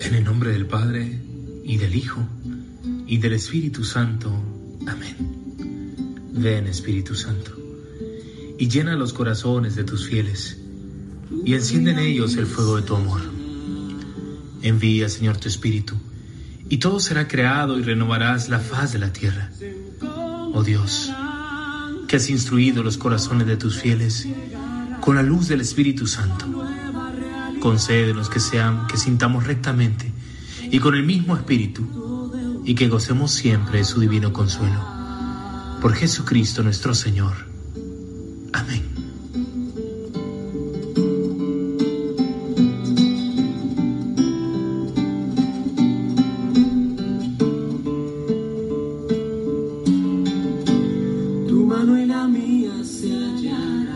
En el nombre del Padre, y del Hijo, y del Espíritu Santo. Amén. Ven, Espíritu Santo, y llena los corazones de tus fieles, y enciende en ellos el fuego de tu amor. Envía, Señor, tu Espíritu, y todo será creado y renovarás la faz de la tierra. Oh Dios, que has instruido los corazones de tus fieles con la luz del Espíritu Santo. Concédenos que sean, que sintamos rectamente y con el mismo espíritu y que gocemos siempre de su divino consuelo. Por Jesucristo nuestro Señor. Amén.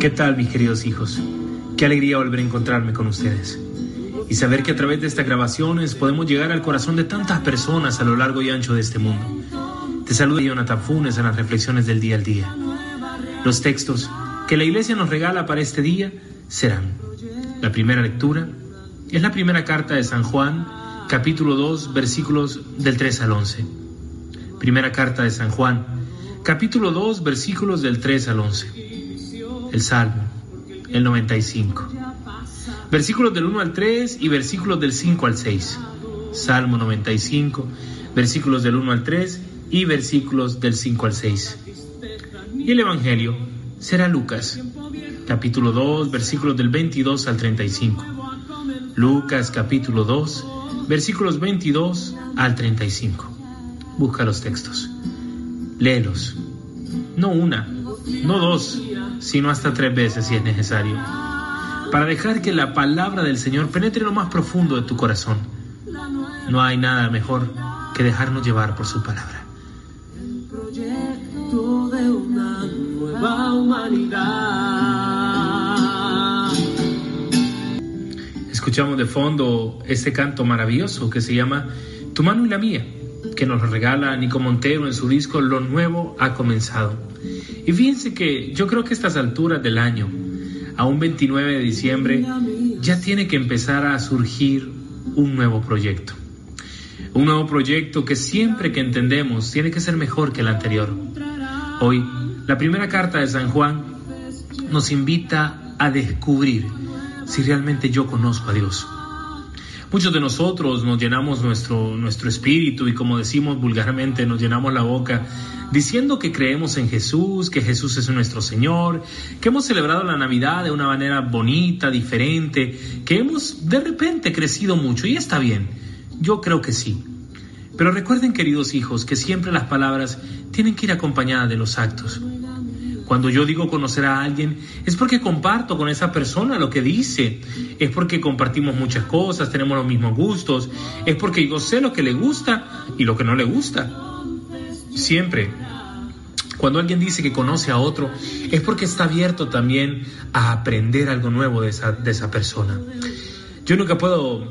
¿Qué tal mis queridos hijos? Qué alegría volver a encontrarme con ustedes y saber que a través de estas grabaciones podemos llegar al corazón de tantas personas a lo largo y ancho de este mundo. Te saluda Jonathan Funes en las reflexiones del día al día. Los textos que la iglesia nos regala para este día serán la primera lectura, es la primera carta de San Juan, capítulo 2, versículos del 3 al 11. Primera carta de San Juan, capítulo 2, versículos del 3 al 11 el Salmo, el 95. Versículos del 1 al 3 y versículos del 5 al 6. Salmo 95, versículos del 1 al 3 y versículos del 5 al 6. Y el Evangelio será Lucas, capítulo 2, versículos del 22 al 35. Lucas capítulo 2, versículos 22 al 35. Busca los textos. Léelos. No una, no dos, sino hasta tres veces si es necesario, para dejar que la palabra del Señor penetre lo más profundo de tu corazón. No hay nada mejor que dejarnos llevar por su palabra. El proyecto de una nueva humanidad. Escuchamos de fondo este canto maravilloso que se llama Tu mano y la mía, que nos regala Nico Montero en su disco Lo Nuevo ha comenzado. Y fíjense que yo creo que a estas alturas del año, a un 29 de diciembre, ya tiene que empezar a surgir un nuevo proyecto. Un nuevo proyecto que siempre que entendemos tiene que ser mejor que el anterior. Hoy, la primera carta de San Juan nos invita a descubrir si realmente yo conozco a Dios. Muchos de nosotros nos llenamos nuestro, nuestro espíritu y como decimos vulgarmente, nos llenamos la boca diciendo que creemos en Jesús, que Jesús es nuestro Señor, que hemos celebrado la Navidad de una manera bonita, diferente, que hemos de repente crecido mucho y está bien. Yo creo que sí. Pero recuerden, queridos hijos, que siempre las palabras tienen que ir acompañadas de los actos. Cuando yo digo conocer a alguien, es porque comparto con esa persona lo que dice, es porque compartimos muchas cosas, tenemos los mismos gustos, es porque yo sé lo que le gusta y lo que no le gusta. Siempre, cuando alguien dice que conoce a otro, es porque está abierto también a aprender algo nuevo de esa, de esa persona. Yo nunca puedo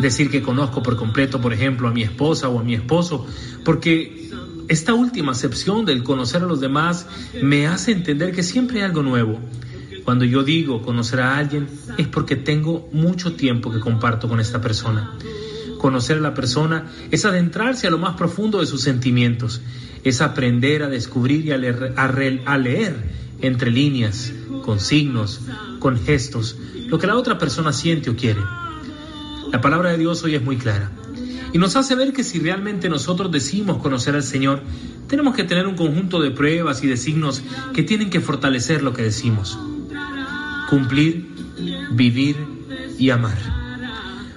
decir que conozco por completo, por ejemplo, a mi esposa o a mi esposo, porque esta última acepción del conocer a los demás me hace entender que siempre hay algo nuevo. Cuando yo digo conocer a alguien es porque tengo mucho tiempo que comparto con esta persona. Conocer a la persona es adentrarse a lo más profundo de sus sentimientos, es aprender a descubrir y a leer, a leer entre líneas, con signos, con gestos, lo que la otra persona siente o quiere. La palabra de Dios hoy es muy clara. Y nos hace ver que si realmente nosotros decimos conocer al Señor, tenemos que tener un conjunto de pruebas y de signos que tienen que fortalecer lo que decimos. Cumplir, vivir y amar.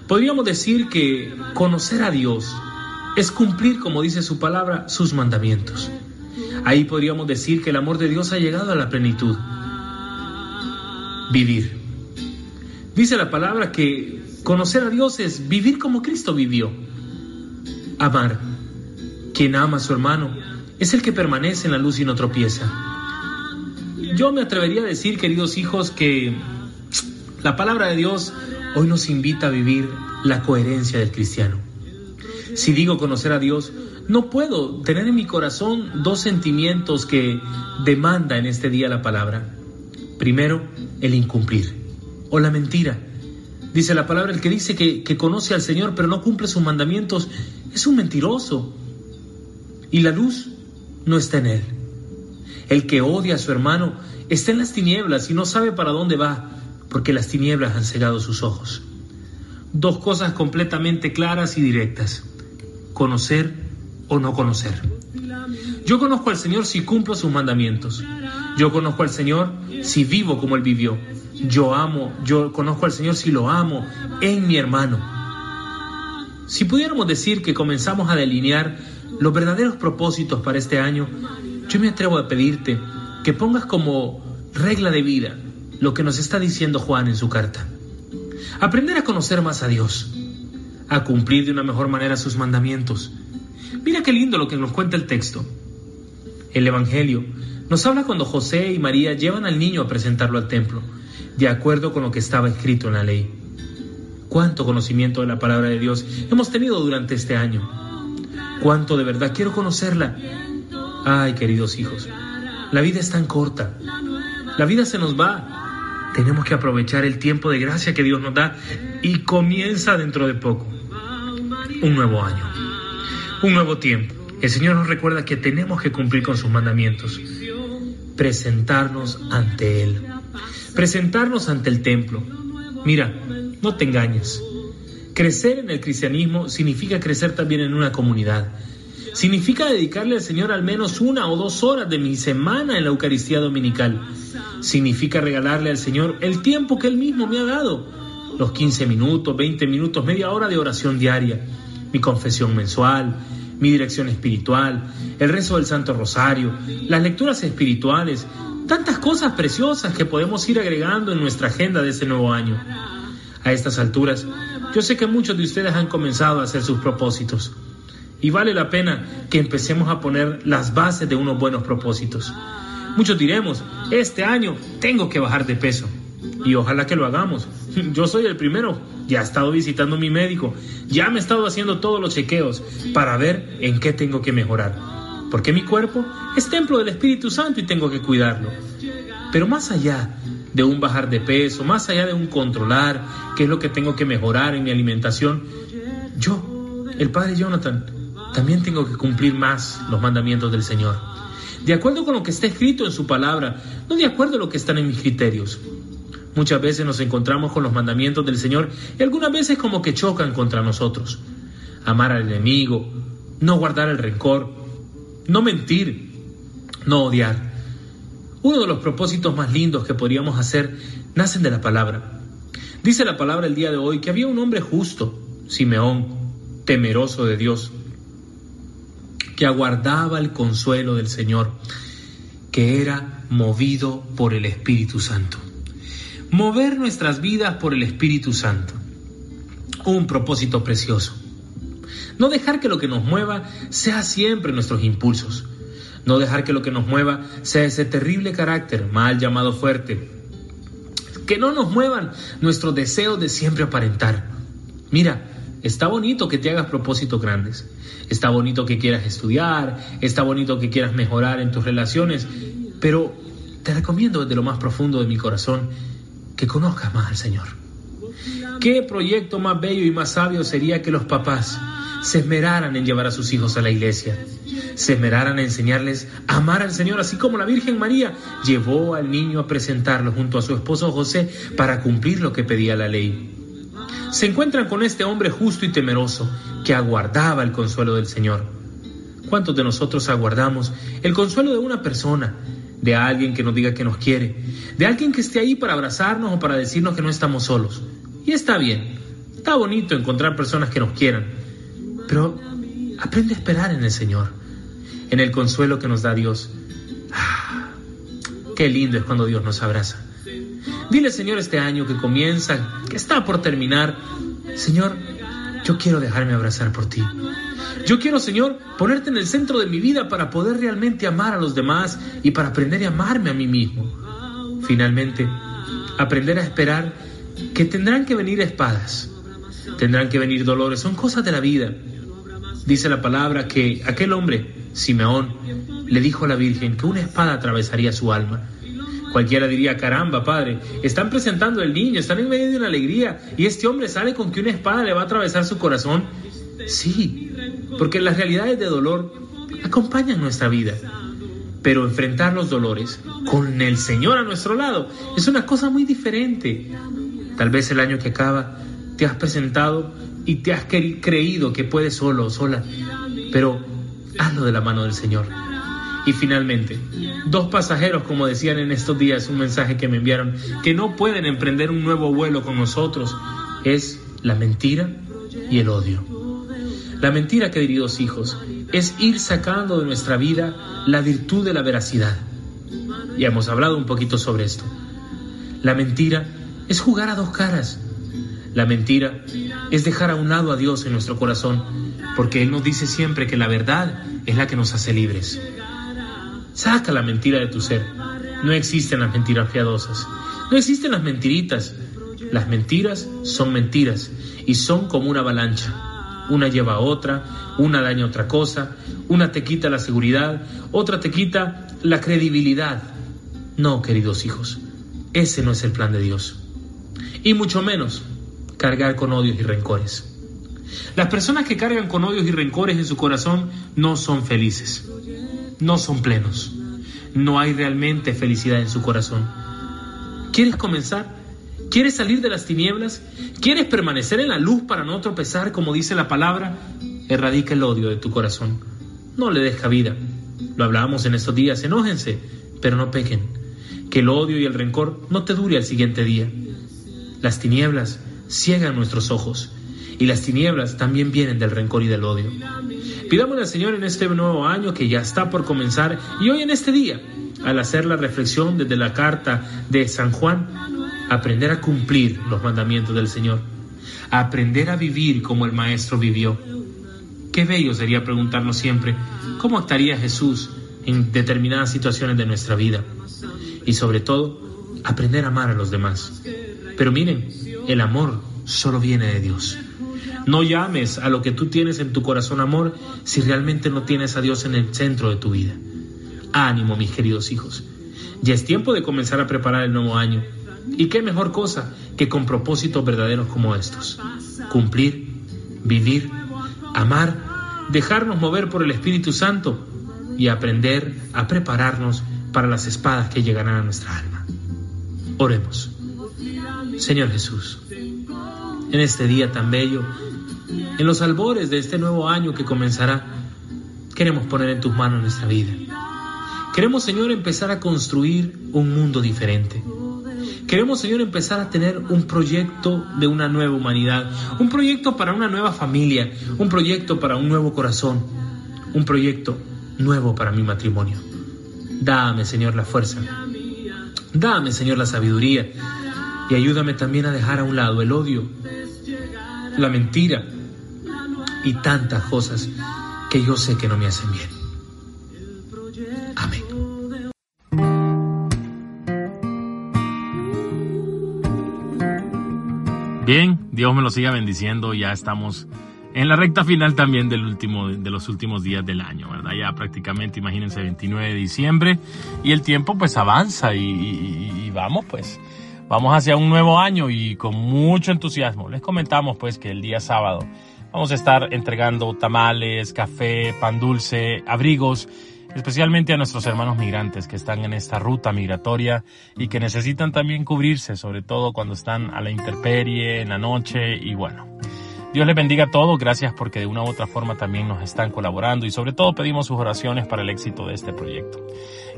Podríamos decir que conocer a Dios es cumplir, como dice su palabra, sus mandamientos. Ahí podríamos decir que el amor de Dios ha llegado a la plenitud. Vivir. Dice la palabra que conocer a Dios es vivir como Cristo vivió amar. Quien ama a su hermano es el que permanece en la luz y no tropieza. Yo me atrevería a decir, queridos hijos, que la palabra de Dios hoy nos invita a vivir la coherencia del cristiano. Si digo conocer a Dios, no puedo tener en mi corazón dos sentimientos que demanda en este día la palabra. Primero, el incumplir o la mentira. Dice la palabra, el que dice que, que conoce al Señor pero no cumple sus mandamientos es un mentiroso. Y la luz no está en él. El que odia a su hermano está en las tinieblas y no sabe para dónde va, porque las tinieblas han cegado sus ojos. Dos cosas completamente claras y directas. Conocer o no conocer. Yo conozco al Señor si cumplo sus mandamientos. Yo conozco al Señor si vivo como Él vivió. Yo amo, yo conozco al Señor si lo amo en mi hermano. Si pudiéramos decir que comenzamos a delinear los verdaderos propósitos para este año, yo me atrevo a pedirte que pongas como regla de vida lo que nos está diciendo Juan en su carta. Aprender a conocer más a Dios, a cumplir de una mejor manera sus mandamientos. Mira qué lindo lo que nos cuenta el texto. El Evangelio nos habla cuando José y María llevan al niño a presentarlo al templo de acuerdo con lo que estaba escrito en la ley. Cuánto conocimiento de la palabra de Dios hemos tenido durante este año. Cuánto de verdad quiero conocerla. Ay, queridos hijos, la vida es tan corta. La vida se nos va. Tenemos que aprovechar el tiempo de gracia que Dios nos da y comienza dentro de poco. Un nuevo año. Un nuevo tiempo. El Señor nos recuerda que tenemos que cumplir con sus mandamientos. Presentarnos ante Él presentarnos ante el templo. Mira, no te engañes. Crecer en el cristianismo significa crecer también en una comunidad. Significa dedicarle al Señor al menos una o dos horas de mi semana en la Eucaristía Dominical. Significa regalarle al Señor el tiempo que Él mismo me ha dado. Los 15 minutos, 20 minutos, media hora de oración diaria. Mi confesión mensual, mi dirección espiritual, el rezo del Santo Rosario, las lecturas espirituales, tantas cosas preciosas que podemos ir agregando en nuestra agenda de este nuevo año. A estas alturas, yo sé que muchos de ustedes han comenzado a hacer sus propósitos y vale la pena que empecemos a poner las bases de unos buenos propósitos. Muchos diremos, este año tengo que bajar de peso y ojalá que lo hagamos. Yo soy el primero, ya he estado visitando a mi médico, ya me he estado haciendo todos los chequeos para ver en qué tengo que mejorar porque mi cuerpo es templo del Espíritu Santo y tengo que cuidarlo. Pero más allá de un bajar de peso, más allá de un controlar qué es lo que tengo que mejorar en mi alimentación, yo, el Padre Jonathan, también tengo que cumplir más los mandamientos del Señor. De acuerdo con lo que está escrito en su palabra, no de acuerdo a lo que están en mis criterios. Muchas veces nos encontramos con los mandamientos del Señor y algunas veces como que chocan contra nosotros. Amar al enemigo, no guardar el rencor, no mentir, no odiar. Uno de los propósitos más lindos que podríamos hacer nacen de la palabra. Dice la palabra el día de hoy que había un hombre justo, Simeón, temeroso de Dios, que aguardaba el consuelo del Señor, que era movido por el Espíritu Santo. Mover nuestras vidas por el Espíritu Santo. Un propósito precioso. No dejar que lo que nos mueva sea siempre nuestros impulsos. No dejar que lo que nos mueva sea ese terrible carácter mal llamado fuerte. Que no nos muevan nuestros deseos de siempre aparentar. Mira, está bonito que te hagas propósitos grandes. Está bonito que quieras estudiar. Está bonito que quieras mejorar en tus relaciones. Pero te recomiendo desde lo más profundo de mi corazón que conozcas más al Señor. ¿Qué proyecto más bello y más sabio sería que los papás se esmeraran en llevar a sus hijos a la iglesia, se esmeraran en enseñarles a amar al Señor, así como la Virgen María llevó al niño a presentarlo junto a su esposo José para cumplir lo que pedía la ley. Se encuentran con este hombre justo y temeroso que aguardaba el consuelo del Señor. ¿Cuántos de nosotros aguardamos el consuelo de una persona, de alguien que nos diga que nos quiere, de alguien que esté ahí para abrazarnos o para decirnos que no estamos solos? Y está bien, está bonito encontrar personas que nos quieran, pero aprende a esperar en el Señor, en el consuelo que nos da Dios. Ah, qué lindo es cuando Dios nos abraza. Dile, Señor, este año que comienza, que está por terminar, Señor, yo quiero dejarme abrazar por ti. Yo quiero, Señor, ponerte en el centro de mi vida para poder realmente amar a los demás y para aprender a amarme a mí mismo. Finalmente, aprender a esperar que tendrán que venir espadas, tendrán que venir dolores, son cosas de la vida. Dice la palabra que aquel hombre, Simeón, le dijo a la Virgen que una espada atravesaría su alma. Cualquiera diría, caramba, padre, están presentando el niño, están en medio de una alegría y este hombre sale con que una espada le va a atravesar su corazón. Sí, porque las realidades de dolor acompañan nuestra vida. Pero enfrentar los dolores con el Señor a nuestro lado es una cosa muy diferente. Tal vez el año que acaba te has presentado y te has creído que puedes solo o sola, pero hazlo de la mano del Señor. Y finalmente, dos pasajeros, como decían en estos días, un mensaje que me enviaron, que no pueden emprender un nuevo vuelo con nosotros, es la mentira y el odio. La mentira, queridos hijos, es ir sacando de nuestra vida la virtud de la veracidad. Ya hemos hablado un poquito sobre esto. La mentira es jugar a dos caras. La mentira es dejar a un lado a Dios en nuestro corazón, porque Él nos dice siempre que la verdad es la que nos hace libres. Saca la mentira de tu ser. No existen las mentiras piadosas. No existen las mentiritas. Las mentiras son mentiras y son como una avalancha. Una lleva a otra, una daña a otra cosa, una te quita la seguridad, otra te quita la credibilidad. No, queridos hijos, ese no es el plan de Dios. Y mucho menos cargar con odios y rencores. Las personas que cargan con odios y rencores en su corazón no son felices no son plenos. No hay realmente felicidad en su corazón. ¿Quieres comenzar? ¿Quieres salir de las tinieblas? ¿Quieres permanecer en la luz para no tropezar, como dice la palabra? Erradica el odio de tu corazón. No le des cabida. Lo hablábamos en estos días. Enójense, pero no pequen. Que el odio y el rencor no te dure al siguiente día. Las tinieblas ciegan nuestros ojos y las tinieblas también vienen del rencor y del odio. Pidámosle al Señor en este nuevo año que ya está por comenzar y hoy en este día, al hacer la reflexión desde la carta de San Juan, aprender a cumplir los mandamientos del Señor, aprender a vivir como el Maestro vivió. Qué bello sería preguntarnos siempre cómo actuaría Jesús en determinadas situaciones de nuestra vida y sobre todo aprender a amar a los demás. Pero miren, el amor solo viene de Dios. No llames a lo que tú tienes en tu corazón amor si realmente no tienes a Dios en el centro de tu vida. Ánimo, mis queridos hijos. Ya es tiempo de comenzar a preparar el nuevo año. ¿Y qué mejor cosa que con propósitos verdaderos como estos? Cumplir, vivir, amar, dejarnos mover por el Espíritu Santo y aprender a prepararnos para las espadas que llegarán a nuestra alma. Oremos. Señor Jesús, en este día tan bello, en los albores de este nuevo año que comenzará, queremos poner en tus manos nuestra vida. Queremos, Señor, empezar a construir un mundo diferente. Queremos, Señor, empezar a tener un proyecto de una nueva humanidad, un proyecto para una nueva familia, un proyecto para un nuevo corazón, un proyecto nuevo para mi matrimonio. Dame, Señor, la fuerza. Dame, Señor, la sabiduría. Y ayúdame también a dejar a un lado el odio, la mentira y tantas cosas que yo sé que no me hacen bien. Amén. Bien, Dios me lo siga bendiciendo. Ya estamos en la recta final también del último, de los últimos días del año, ¿verdad? Ya prácticamente, imagínense, 29 de diciembre y el tiempo pues avanza y vamos pues Vamos hacia un nuevo año y con mucho entusiasmo. Les comentamos pues que el día sábado vamos a estar entregando tamales, café, pan dulce, abrigos, especialmente a nuestros hermanos migrantes que están en esta ruta migratoria y que necesitan también cubrirse, sobre todo cuando están a la intemperie, en la noche y bueno. Dios les bendiga a todos, gracias porque de una u otra forma también nos están colaborando y sobre todo pedimos sus oraciones para el éxito de este proyecto.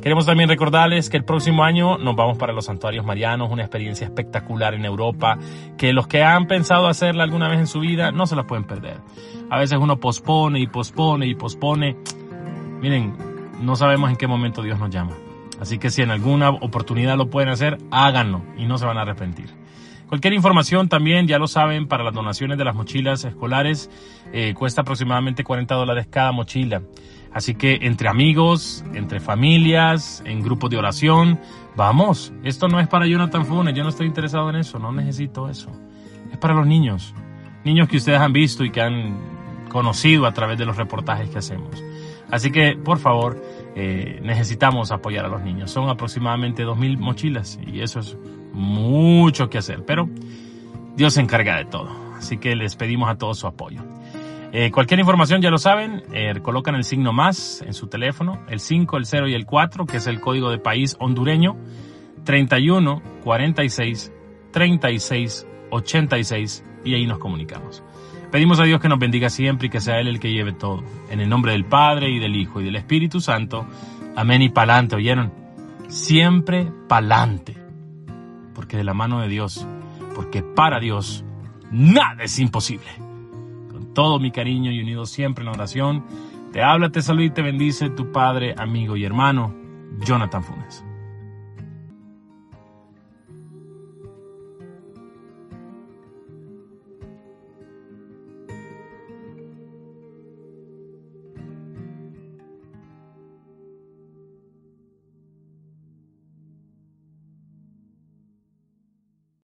Queremos también recordarles que el próximo año nos vamos para los santuarios marianos, una experiencia espectacular en Europa, que los que han pensado hacerla alguna vez en su vida no se la pueden perder. A veces uno pospone y pospone y pospone. Miren, no sabemos en qué momento Dios nos llama. Así que si en alguna oportunidad lo pueden hacer, háganlo y no se van a arrepentir. Cualquier información también, ya lo saben, para las donaciones de las mochilas escolares eh, cuesta aproximadamente 40 dólares cada mochila. Así que entre amigos, entre familias, en grupos de oración, vamos, esto no es para Jonathan Funes, yo no estoy interesado en eso, no necesito eso. Es para los niños, niños que ustedes han visto y que han conocido a través de los reportajes que hacemos. Así que, por favor, eh, necesitamos apoyar a los niños. Son aproximadamente 2.000 mochilas y eso es mucho que hacer, pero Dios se encarga de todo. Así que les pedimos a todos su apoyo. Eh, cualquier información ya lo saben, eh, colocan el signo más en su teléfono, el 5, el 0 y el 4, que es el código de país hondureño, 31 46 36 86 y ahí nos comunicamos. Pedimos a Dios que nos bendiga siempre y que sea Él el que lleve todo. En el nombre del Padre y del Hijo y del Espíritu Santo. Amén y pa'lante, ¿oyeron? Siempre pa'lante. Porque de la mano de Dios, porque para Dios, nada es imposible. Con todo mi cariño y unido siempre en la oración, te habla, te saluda y te bendice tu Padre, amigo y hermano, Jonathan Funes.